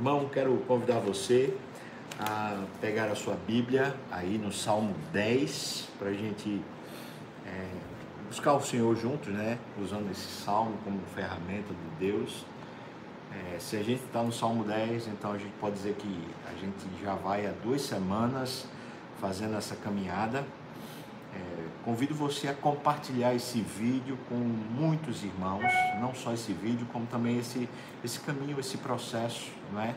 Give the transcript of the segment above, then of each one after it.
Irmão, quero convidar você a pegar a sua Bíblia aí no Salmo 10 para a gente é, buscar o Senhor juntos, né? Usando esse salmo como ferramenta de Deus. É, se a gente está no Salmo 10, então a gente pode dizer que a gente já vai há duas semanas fazendo essa caminhada. Convido você a compartilhar esse vídeo com muitos irmãos, não só esse vídeo, como também esse, esse caminho, esse processo, não é?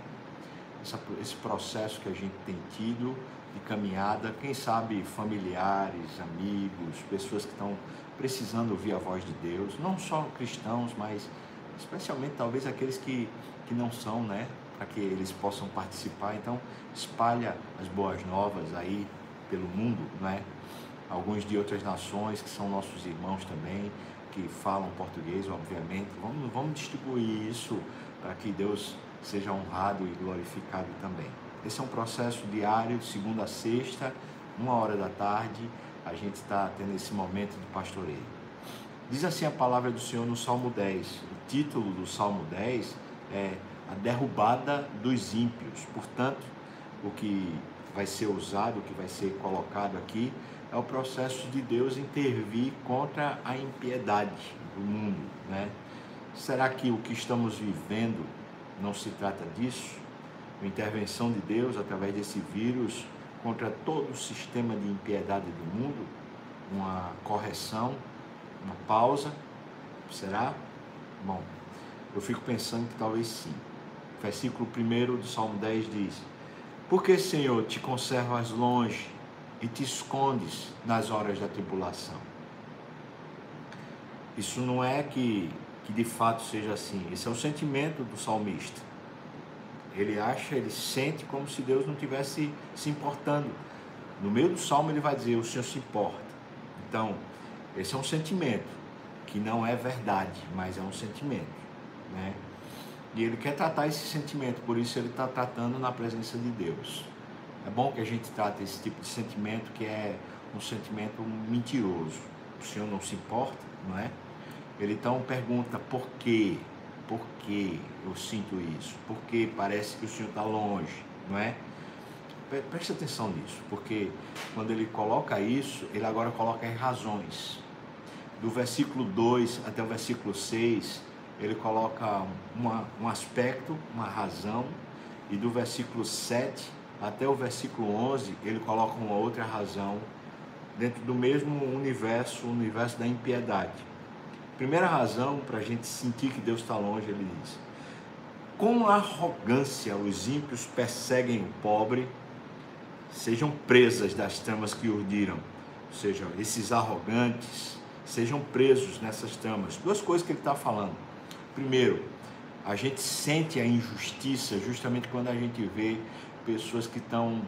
Esse, processo que a gente tem tido de caminhada, quem sabe familiares, amigos, pessoas que estão precisando ouvir a voz de Deus, não só cristãos, mas especialmente talvez aqueles que, que não são, né? Para que eles possam participar. Então, espalha as boas novas aí pelo mundo, não é? Alguns de outras nações que são nossos irmãos também, que falam português, obviamente. Vamos, vamos distribuir isso para que Deus seja honrado e glorificado também. Esse é um processo diário, segunda a sexta, uma hora da tarde, a gente está tendo esse momento de pastoreio. Diz assim a palavra do Senhor no Salmo 10. O título do Salmo 10 é A Derrubada dos Ímpios. Portanto, o que vai ser usado, que vai ser colocado aqui, é o processo de Deus intervir contra a impiedade do mundo. Né? Será que o que estamos vivendo não se trata disso? Uma intervenção de Deus através desse vírus contra todo o sistema de impiedade do mundo? Uma correção uma pausa? Será? Bom, eu fico pensando que talvez sim. Versículo 1 do Salmo 10 diz: Porque, Senhor, te conservas longe e te escondes nas horas da tribulação? Isso não é que, que de fato seja assim. Esse é o sentimento do salmista. Ele acha, ele sente como se Deus não tivesse se importando. No meio do salmo ele vai dizer: O Senhor se importa. Então, esse é um sentimento que não é verdade, mas é um sentimento, né? E ele quer tratar esse sentimento, por isso ele está tratando na presença de Deus. É bom que a gente trate esse tipo de sentimento que é um sentimento mentiroso. O Senhor não se importa, não é? Ele então pergunta por quê? Por que eu sinto isso? Porque parece que o Senhor está longe, não é? Preste atenção nisso, porque quando ele coloca isso, ele agora coloca as razões do versículo 2 até o versículo 6, ele coloca uma, um aspecto, uma razão, e do versículo 7 até o versículo 11, ele coloca uma outra razão, dentro do mesmo universo, o universo da impiedade. Primeira razão para a gente sentir que Deus está longe, ele diz: Com arrogância os ímpios perseguem o pobre, sejam presas das tramas que urdiram. Ou seja, esses arrogantes, sejam presos nessas tramas. Duas coisas que ele está falando. Primeiro, a gente sente a injustiça justamente quando a gente vê pessoas que estão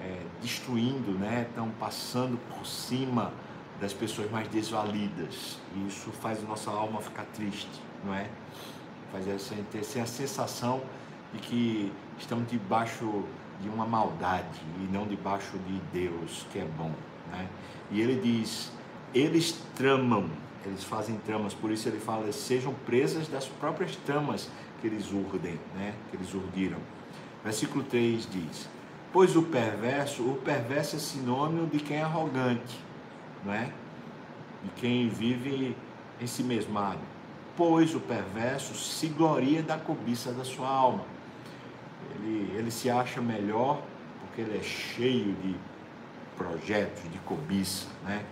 é, destruindo, né? estão passando por cima das pessoas mais desvalidas. E isso faz a nossa alma ficar triste, não é? Faz essa, ter a sensação de que estamos debaixo de uma maldade e não debaixo de Deus, que é bom. Né? E ele diz: eles tramam, eles fazem tramas, por isso ele fala, sejam presas das próprias tramas que eles urdem, né? que eles urdiram. Versículo 3 diz: Pois o perverso, o perverso é sinônimo de quem é arrogante, não é? De quem vive em si mesmado. Pois o perverso se gloria da cobiça da sua alma. Ele, ele se acha melhor porque ele é cheio de projetos, de cobiça, né?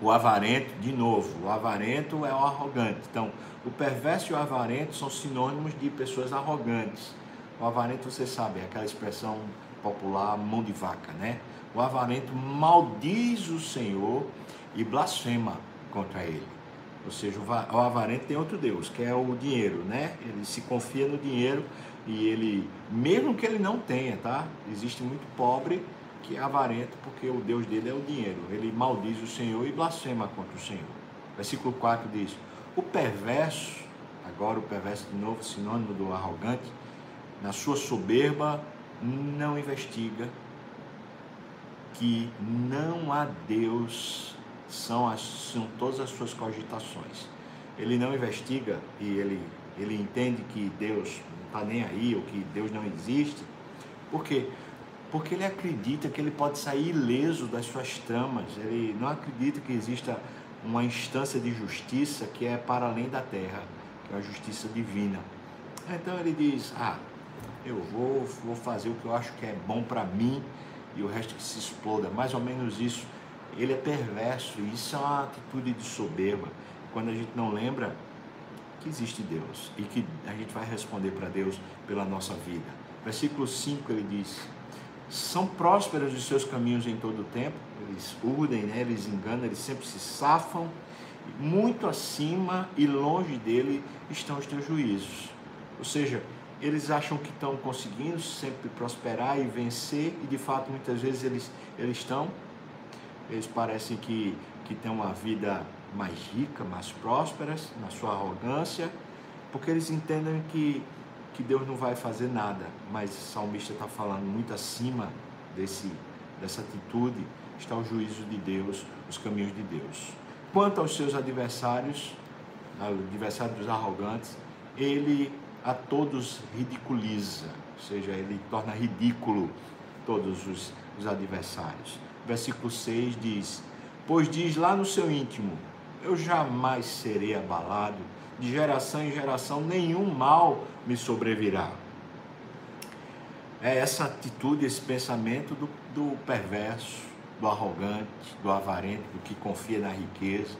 O avarento, de novo, o avarento é o arrogante. Então, o perverso e o avarento são sinônimos de pessoas arrogantes. O avarento, você sabe, é aquela expressão popular, mão de vaca, né? O avarento maldiz o Senhor e blasfema contra ele. Ou seja, o avarento tem outro Deus, que é o dinheiro, né? Ele se confia no dinheiro e ele, mesmo que ele não tenha, tá? Existe muito pobre que é avarento, porque o Deus dele é o dinheiro. Ele maldiz o Senhor e blasfema contra o Senhor. Versículo 4 diz: O perverso, agora o perverso de novo, sinônimo do arrogante, na sua soberba não investiga que não há Deus, são, as, são todas as suas cogitações. Ele não investiga e ele, ele entende que Deus está nem aí, ou que Deus não existe. Por quê? Ele acredita que ele pode sair ileso das suas tramas, ele não acredita que exista uma instância de justiça que é para além da terra, que é a justiça divina. Então ele diz: Ah, eu vou, vou fazer o que eu acho que é bom para mim e o resto que se exploda. Mais ou menos isso. Ele é perverso e isso é uma atitude de soberba. Quando a gente não lembra que existe Deus e que a gente vai responder para Deus pela nossa vida. Versículo 5 ele diz: São prósperos os seus caminhos em todo o tempo, eles urdem, né? eles enganam, eles sempre se safam. Muito acima e longe dele estão os teus juízos. Ou seja, eles acham que estão conseguindo sempre prosperar e vencer, e de fato muitas vezes eles, eles estão. Eles parecem que, que têm uma vida mais rica, mais prósperas, na sua arrogância, porque eles entendem que, que Deus não vai fazer nada. Mas o salmista está falando muito acima desse, dessa atitude, está o juízo de Deus, os caminhos de Deus. Quanto aos seus adversários, adversários dos arrogantes, ele a todos ridiculiza, ou seja, ele torna ridículo todos os, os adversários. Versículo 6 diz: Pois diz lá no seu íntimo: Eu jamais serei abalado, de geração em geração nenhum mal me sobrevirá. É essa atitude, esse pensamento do, do perverso, do arrogante, do avarento, do que confia na riqueza.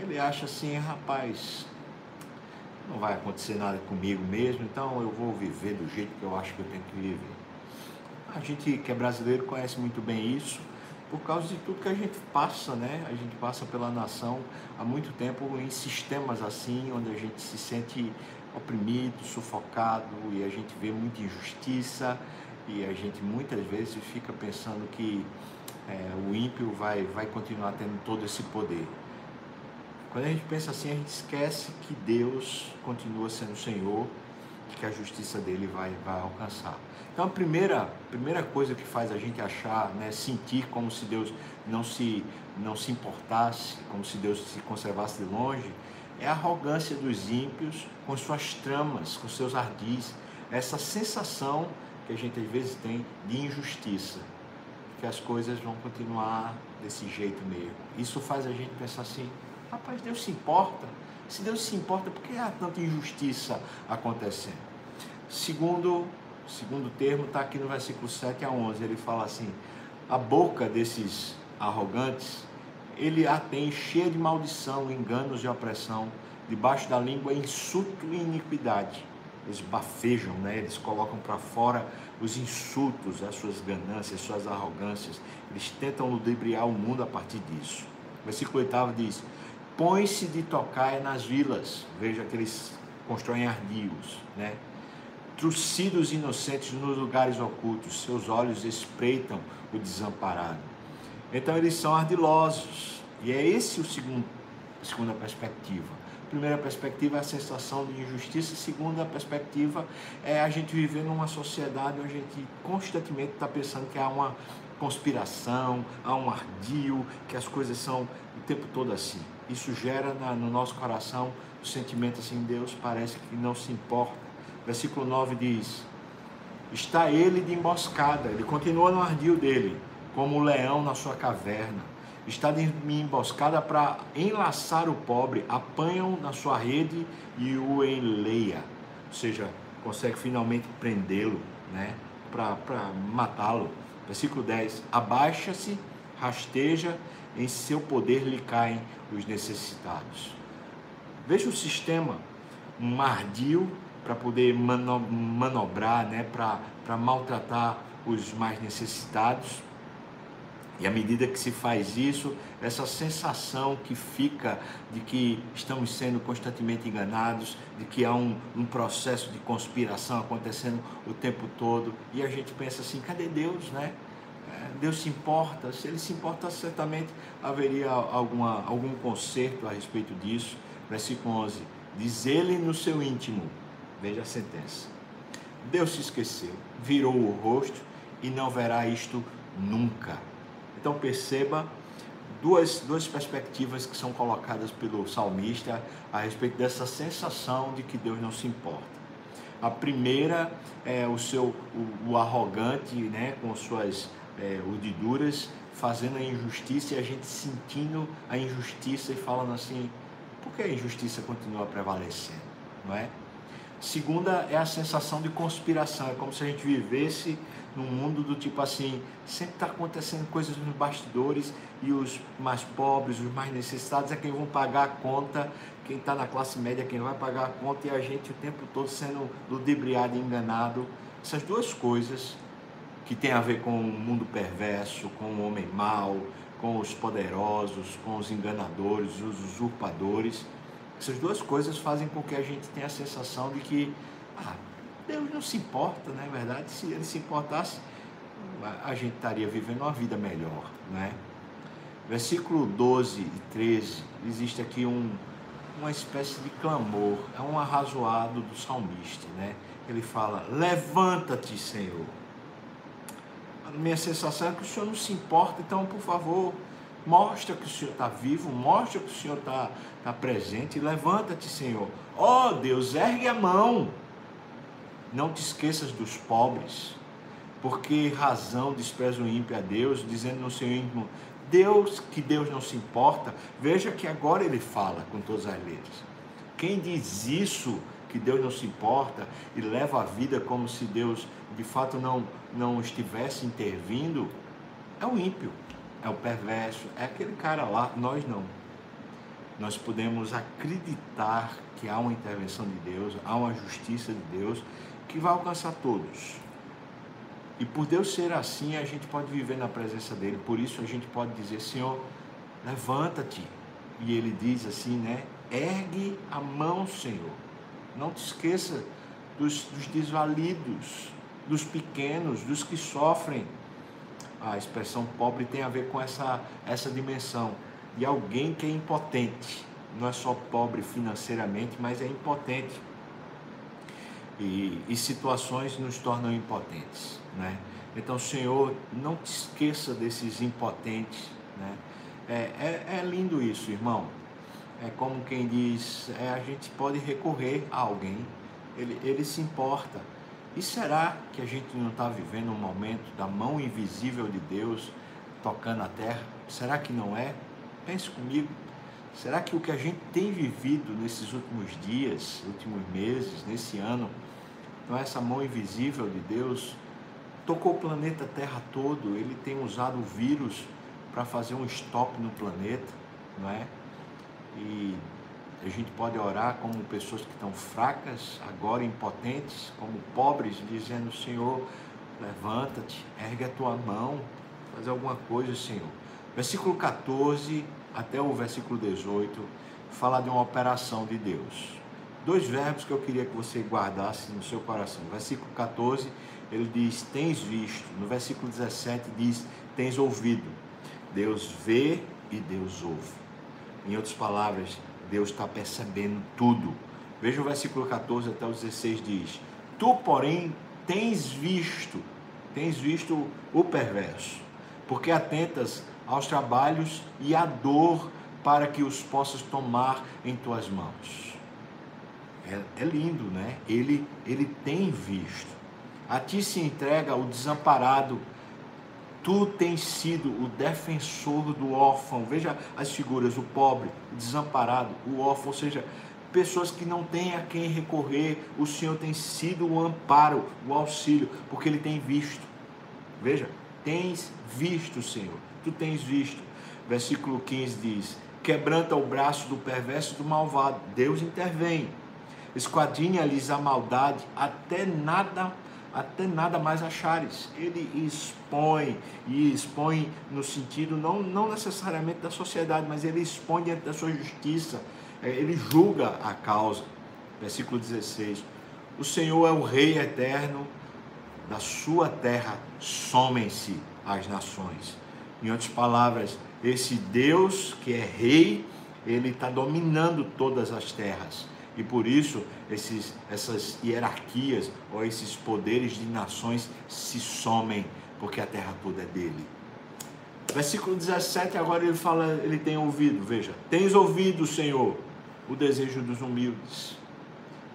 Ele acha assim, rapaz, não vai acontecer nada comigo mesmo, então eu vou viver do jeito que eu acho que eu tenho que viver. A gente que é brasileiro conhece muito bem isso, por causa de tudo que a gente passa, né? A gente passa pela nação há muito tempo em sistemas assim, onde a gente se sente oprimido, sufocado e a gente vê muita injustiça e a gente muitas vezes fica pensando que é, o ímpio vai, vai continuar tendo todo esse poder. Quando a gente pensa assim, a gente esquece que Deus continua sendo Senhor que a justiça dele vai, vai alcançar. Então, a primeira, primeira coisa que faz a gente achar, né, sentir como se Deus não se, não se importasse, como se Deus se conservasse de longe, é a arrogância dos ímpios com suas tramas, com seus ardis, essa sensação que a gente às vezes tem de injustiça, que as coisas vão continuar desse jeito mesmo. Isso faz a gente pensar assim: Rapaz, Deus se importa. Se Deus se importa, por que há tanta injustiça acontecendo? Segundo, segundo termo está aqui no versículo 7 a 11. Ele fala assim: a boca desses arrogantes, ele a tem cheia de maldição, enganos e opressão. Debaixo da língua, insulto e iniquidade. Eles bafejam, né? eles colocam para fora os insultos, as suas ganâncias, as suas arrogâncias. Eles tentam ludibriar o mundo a partir disso. Versículo 8 diz: põe-se de tocar nas vilas. Veja que eles constroem ardios, né? Trucidos inocentes nos lugares ocultos, seus olhos espreitam o desamparado. Então eles são ardilosos. E é esse o segundo, a segunda perspectiva. A primeira perspectiva é a sensação de injustiça, a segunda perspectiva é a gente viver numa sociedade onde a gente constantemente está pensando que há uma conspiração, há um ardil, que as coisas são o tempo todo assim isso gera na, no nosso coração o sentimento assim, Deus parece que não se importa. Versículo 9 diz: Está ele de emboscada, ele continua no ardil dele, como o leão na sua caverna. Está de emboscada para enlaçar o pobre, apanham na sua rede e o enleia. Ou seja, consegue finalmente prendê-lo, né? Para matá-lo. Versículo 10: Abaixa-se, rasteja em seu poder lhe caem os necessitados. Veja o sistema, um ardil para poder manobrar, né, para maltratar os mais necessitados. E à medida que se faz isso, essa sensação que fica de que estamos sendo constantemente enganados, de que há um, um processo de conspiração acontecendo o tempo todo, e a gente pensa assim: cadê Deus, né? Deus se importa, se ele se importa, certamente haveria alguma, algum conserto a respeito disso. Versículo 11: Diz ele no seu íntimo, veja a sentença: Deus se esqueceu, virou o rosto e não verá isto nunca. Então perceba duas, duas perspectivas que são colocadas pelo salmista a respeito dessa sensação de que Deus não se importa. A primeira é o seu o, o arrogante, né, com suas é, urdiduras, fazendo a injustiça e a gente sentindo a injustiça e falando assim, por que a injustiça continua prevalecendo, não é? Segunda é a sensação de conspiração, é como se a gente vivesse num mundo do tipo assim, sempre está acontecendo coisas nos bastidores e os mais pobres, os mais necessitados é quem vão pagar a conta, quem está na classe média, quem vai pagar a conta e a gente o tempo todo sendo ludibriado e enganado. Essas duas coisas que tem a ver com o mundo perverso, com o homem mau, com os poderosos, com os enganadores, os usurpadores. Essas duas coisas fazem com que a gente tenha a sensação de que ah, Deus não se importa, não é verdade? Se ele se importasse, a gente estaria vivendo uma vida melhor, né? Versículo 12 e 13, existe aqui um, uma espécie de clamor, é um arrazoado do salmista, né? Ele fala: Levanta-te, Senhor minha sensação é que o Senhor não se importa, então, por favor, mostra que o Senhor está vivo, mostra que o Senhor está tá presente, levanta-te, Senhor. Ó oh, Deus, ergue a mão. Não te esqueças dos pobres, porque razão despreza o ímpio a Deus, dizendo no seu íntimo, Deus, que Deus não se importa. Veja que agora ele fala com todas as letras. Quem diz isso que Deus não se importa e leva a vida como se Deus de fato não, não estivesse intervindo, é o ímpio, é o perverso, é aquele cara lá, nós não. Nós podemos acreditar que há uma intervenção de Deus, há uma justiça de Deus que vai alcançar todos. E por Deus ser assim, a gente pode viver na presença dele. Por isso a gente pode dizer, Senhor, levanta-te. E ele diz assim, né? Ergue a mão, Senhor. Não te esqueça dos, dos desvalidos, dos pequenos, dos que sofrem. A expressão pobre tem a ver com essa, essa dimensão de alguém que é impotente. Não é só pobre financeiramente, mas é impotente. E, e situações nos tornam impotentes. Né? Então, Senhor, não te esqueça desses impotentes. Né? É, é, é lindo isso, irmão é como quem diz, é, a gente pode recorrer a alguém, ele, ele se importa. E será que a gente não está vivendo um momento da mão invisível de Deus tocando a terra? Será que não é? Pense comigo. Será que o que a gente tem vivido nesses últimos dias, últimos meses, nesse ano, não é essa mão invisível de Deus? Tocou o planeta Terra todo, ele tem usado o vírus para fazer um stop no planeta, não é? E a gente pode orar como pessoas que estão fracas, agora impotentes, como pobres, dizendo: Senhor, levanta-te, ergue a tua mão, faz alguma coisa, Senhor. Versículo 14 até o versículo 18 fala de uma operação de Deus. Dois verbos que eu queria que você guardasse no seu coração. Versículo 14, ele diz: Tens visto. No versículo 17, diz: Tens ouvido. Deus vê e Deus ouve. Em outras palavras, Deus está percebendo tudo. Veja o versículo 14 até o 16 diz: Tu, porém, tens visto, tens visto o perverso, porque atentas aos trabalhos e à dor para que os possas tomar em tuas mãos. É, é lindo, né? Ele, ele tem visto. A ti se entrega o desamparado Tu tens sido o defensor do órfão. Veja as figuras: o pobre, o desamparado, o órfão, ou seja, pessoas que não têm a quem recorrer. O Senhor tem sido o amparo, o auxílio, porque Ele tem visto. Veja, tens visto, Senhor. Tu tens visto. Versículo 15 diz: Quebranta o braço do perverso e do malvado. Deus intervém. Esquadrinha-lhes a maldade, até nada até nada mais achares. Ele expõe, e expõe no sentido não, não necessariamente da sociedade, mas ele expõe diante da sua justiça, é, ele julga a causa. Versículo 16: O Senhor é o Rei eterno, da sua terra somem-se as nações. Em outras palavras, esse Deus que é Rei, ele está dominando todas as terras. E por isso esses, essas hierarquias ou esses poderes de nações se somem, porque a terra toda é dele. Versículo 17, agora ele fala, ele tem ouvido, veja, tens ouvido, Senhor, o desejo dos humildes.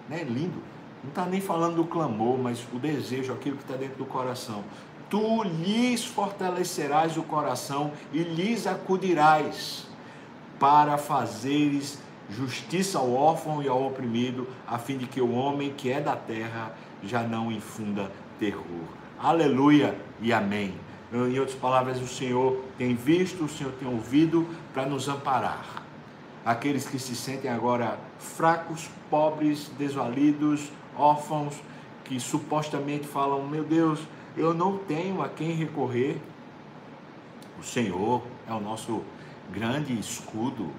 Não é lindo? Não está nem falando do clamor, mas o desejo, aquilo que está dentro do coração. Tu lhes fortalecerás o coração e lhes acudirás para fazeres justiça ao órfão e ao oprimido, a fim de que o homem que é da terra já não infunda terror. Aleluia e amém. Em outras palavras, o Senhor tem visto, o Senhor tem ouvido para nos amparar. Aqueles que se sentem agora fracos, pobres, desvalidos, órfãos, que supostamente falam: Meu Deus, eu não tenho a quem recorrer. O Senhor é o nosso grande escudo,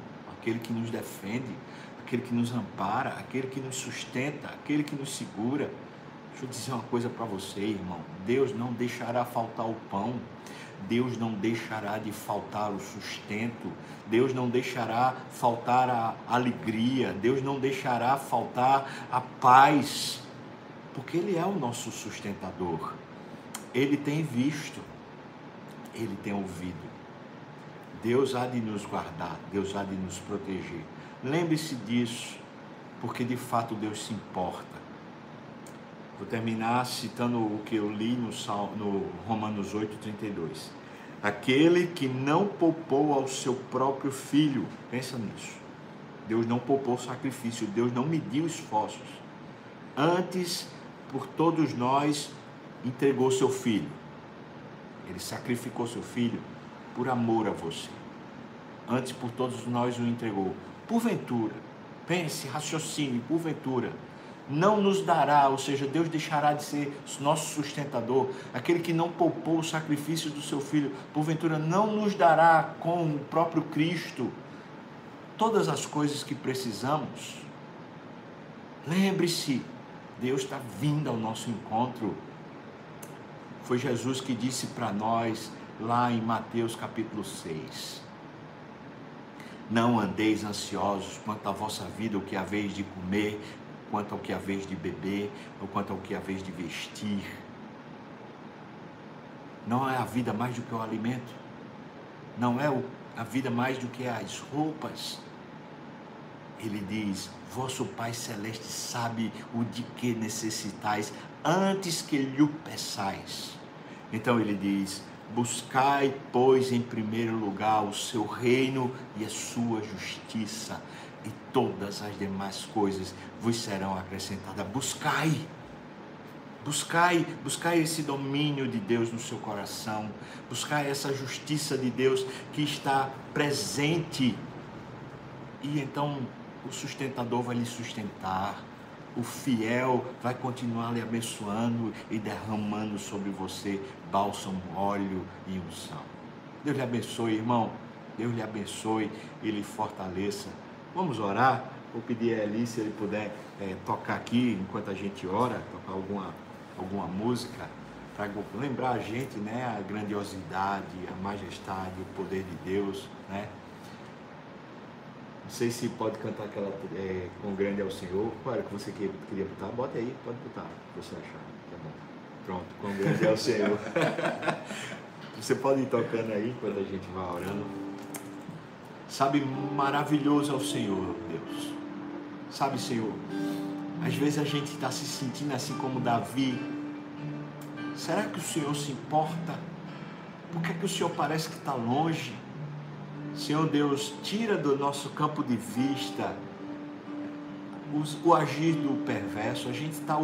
aquele que nos defende, aquele que nos ampara, aquele que nos sustenta, aquele que nos segura. Deixa eu dizer uma coisa para você, irmão. Deus não deixará faltar o pão. Deus não deixará de faltar o sustento, Deus não deixará faltar a alegria, Deus não deixará faltar a paz, porque Ele é o nosso sustentador. Ele tem visto, Ele tem ouvido. Deus há de nos guardar, Deus há de nos proteger. Lembre-se disso, porque de fato Deus se importa. Vou terminar citando o que eu li no, no Romanos 8, 32. Aquele que não poupou ao seu próprio filho, pensa nisso. Deus não poupou sacrifício, Deus não mediu esforços. Antes, por todos nós, entregou seu filho. Ele sacrificou seu filho por amor a você. Antes, por todos nós, o entregou. Porventura, pense, raciocine, porventura não nos dará, ou seja, Deus deixará de ser nosso sustentador, aquele que não poupou o sacrifício do seu filho, porventura não nos dará com o próprio Cristo todas as coisas que precisamos. Lembre-se, Deus está vindo ao nosso encontro. Foi Jesus que disse para nós lá em Mateus capítulo 6. Não andeis ansiosos quanto à vossa vida, o que haveis de comer, quanto ao que a vez de beber, ou quanto ao que a vez de vestir. Não é a vida mais do que o alimento, não é a vida mais do que as roupas. Ele diz: Vosso Pai Celeste sabe o de que necessitais antes que lhe o peçais. Então ele diz: Buscai, pois, em primeiro lugar o seu reino e a sua justiça, e todas as demais coisas vos serão acrescentadas. Buscai, buscai, buscai esse domínio de Deus no seu coração, buscai essa justiça de Deus que está presente. E então o sustentador vai lhe sustentar, o fiel vai continuar lhe abençoando e derramando sobre você bálsamo, óleo e unção. Deus lhe abençoe, irmão. Deus lhe abençoe e lhe fortaleça. Vamos orar. Vou pedir a Eli se ele puder é, tocar aqui enquanto a gente ora, tocar alguma, alguma música, para lembrar a gente né, a grandiosidade, a majestade, o poder de Deus. Né? Não sei se pode cantar aquela é, com grande ao Senhor. Qual era que você queria botar? Bota aí, pode botar, você achar. Tá bom. Pronto, com grande ao Senhor. você pode ir tocando aí quando a gente vai orando. Sabe, maravilhoso é o Senhor, Deus. Sabe, Senhor, às vezes a gente está se sentindo assim como Davi. Será que o Senhor se importa? Por que, é que o Senhor parece que está longe? Senhor Deus, tira do nosso campo de vista o, agir do perverso. A gente está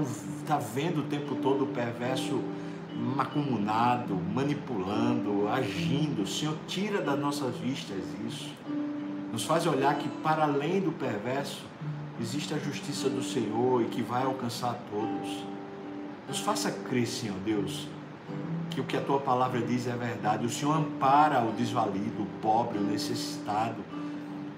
tá vendo o tempo todo o perverso macumunado, manipulando, agindo. Senhor, tira das nossas vistas isso. Nos faz olhar que para além do perverso existe a justiça do Senhor e que vai alcançar todos. Nos faça crer, Senhor Deus, que o que a tua palavra diz é verdade. O Senhor ampara o desvalido, o pobre, o necessitado,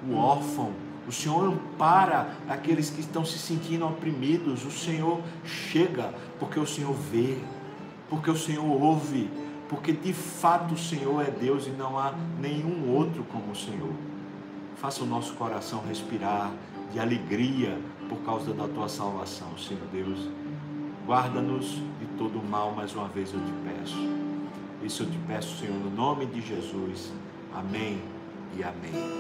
o órfão. O Senhor ampara aqueles que estão se sentindo oprimidos. O Senhor chega porque o Senhor vê porque o Senhor ouve, porque de fato o Senhor é Deus e não há nenhum outro como o Senhor. Faça o nosso coração respirar de alegria por causa da tua salvação, Senhor Deus. Guarda-nos todo mal, mais uma vez eu te peço. Isso eu te peço, Senhor, no nome de Jesus. Amém e amém.